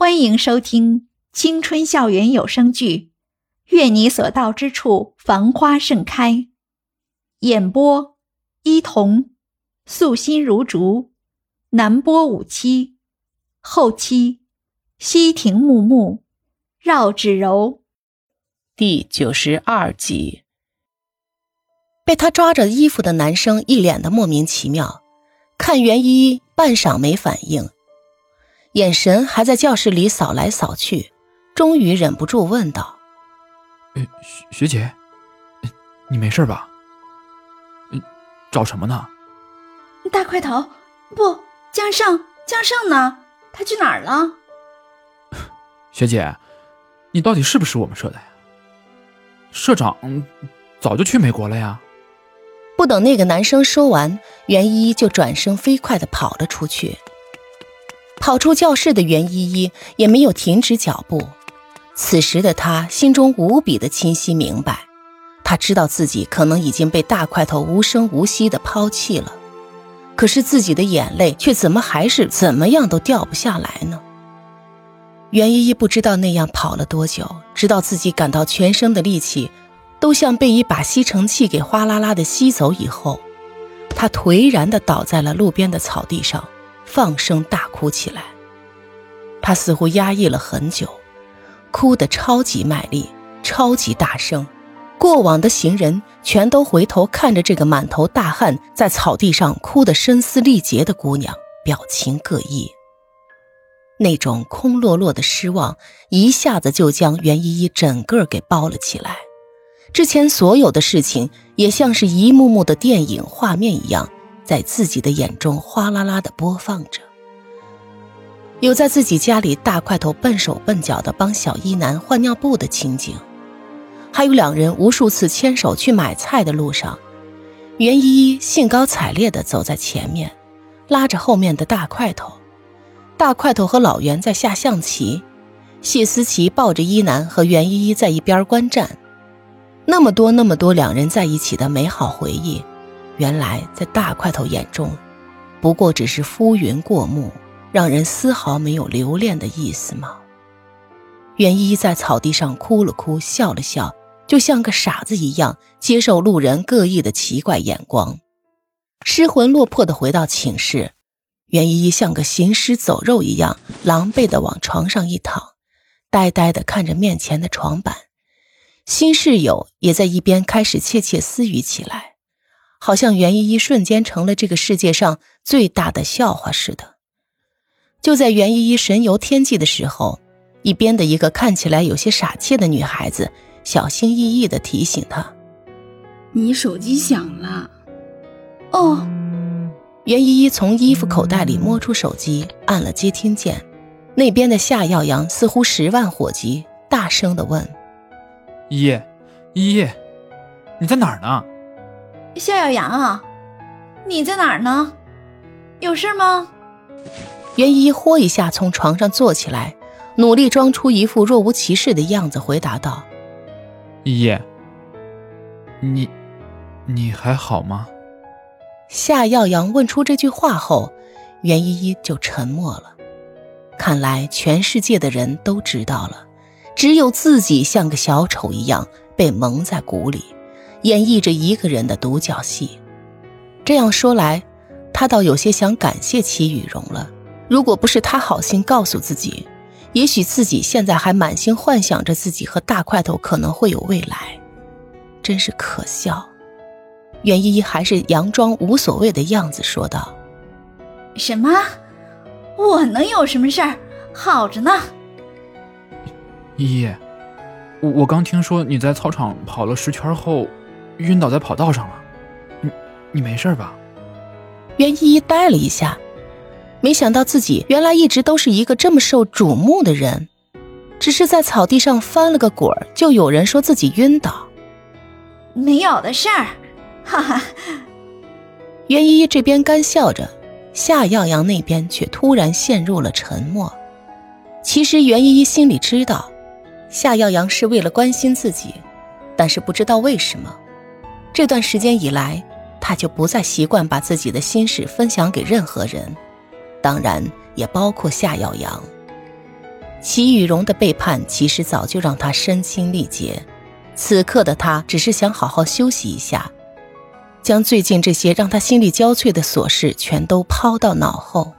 欢迎收听青春校园有声剧《愿你所到之处繁花盛开》，演播：伊童，素心如竹，南波五七，后期：西亭木木，绕指柔。第九十二集，被他抓着衣服的男生一脸的莫名其妙，看袁依依半晌没反应。眼神还在教室里扫来扫去，终于忍不住问道：“学学姐，你没事吧？找什么呢？”大块头，不，江胜，江胜呢？他去哪儿了？学姐，你到底是不是我们社的呀？社长早就去美国了呀。不等那个男生说完，袁一就转身飞快的跑了出去。跑出教室的袁依依也没有停止脚步。此时的她心中无比的清晰明白，她知道自己可能已经被大块头无声无息的抛弃了，可是自己的眼泪却怎么还是怎么样都掉不下来呢？袁依依不知道那样跑了多久，直到自己感到全身的力气都像被一把吸尘器给哗啦啦的吸走以后，她颓然的倒在了路边的草地上。放声大哭起来，他似乎压抑了很久，哭得超级卖力、超级大声。过往的行人全都回头看着这个满头大汗、在草地上哭得声嘶力竭的姑娘，表情各异。那种空落落的失望一下子就将袁依依整个给包了起来。之前所有的事情也像是一幕幕的电影画面一样。在自己的眼中哗啦啦的播放着，有在自己家里大块头笨手笨脚的帮小一男换尿布的情景，还有两人无数次牵手去买菜的路上，袁依依兴高采烈的走在前面，拉着后面的大块头，大块头和老袁在下象棋，谢思琪抱着一男和袁依依在一边观战，那么多那么多两人在一起的美好回忆。原来在大块头眼中，不过只是浮云过目，让人丝毫没有留恋的意思吗？袁一在草地上哭了哭，笑了笑，就像个傻子一样接受路人各异的奇怪眼光，失魂落魄的回到寝室。袁依依像个行尸走肉一样，狼狈的往床上一躺，呆呆的看着面前的床板。新室友也在一边开始窃窃私语起来。好像袁依依瞬间成了这个世界上最大的笑话似的。就在袁依依神游天际的时候，一边的一个看起来有些傻气的女孩子小心翼翼地提醒她：“你手机响了。”哦，袁依依从衣服口袋里摸出手机，按了接听键。那边的夏耀阳似乎十万火急，大声地问：“依依，依依，你在哪儿呢？”夏耀阳啊，你在哪儿呢？有事吗？袁一豁一下从床上坐起来，努力装出一副若无其事的样子，回答道：“依依，你你还好吗？”夏耀阳问出这句话后，袁依依就沉默了。看来全世界的人都知道了，只有自己像个小丑一样被蒙在鼓里。演绎着一个人的独角戏，这样说来，他倒有些想感谢齐雨荣了。如果不是他好心告诉自己，也许自己现在还满心幻想着自己和大块头可能会有未来，真是可笑。袁依依还是佯装无所谓的样子说道：“什么？我能有什么事儿？好着呢。”依依，我我刚听说你在操场跑了十圈后。晕倒在跑道上了，你你没事吧？袁依依呆了一下，没想到自己原来一直都是一个这么受瞩目的人，只是在草地上翻了个滚儿，就有人说自己晕倒。没有的事儿，哈哈。袁依依这边干笑着，夏耀阳那边却突然陷入了沉默。其实袁依依心里知道，夏耀阳是为了关心自己，但是不知道为什么。这段时间以来，他就不再习惯把自己的心事分享给任何人，当然也包括夏耀阳。齐雨荣的背叛其实早就让他身心力竭，此刻的他只是想好好休息一下，将最近这些让他心力交瘁的琐事全都抛到脑后。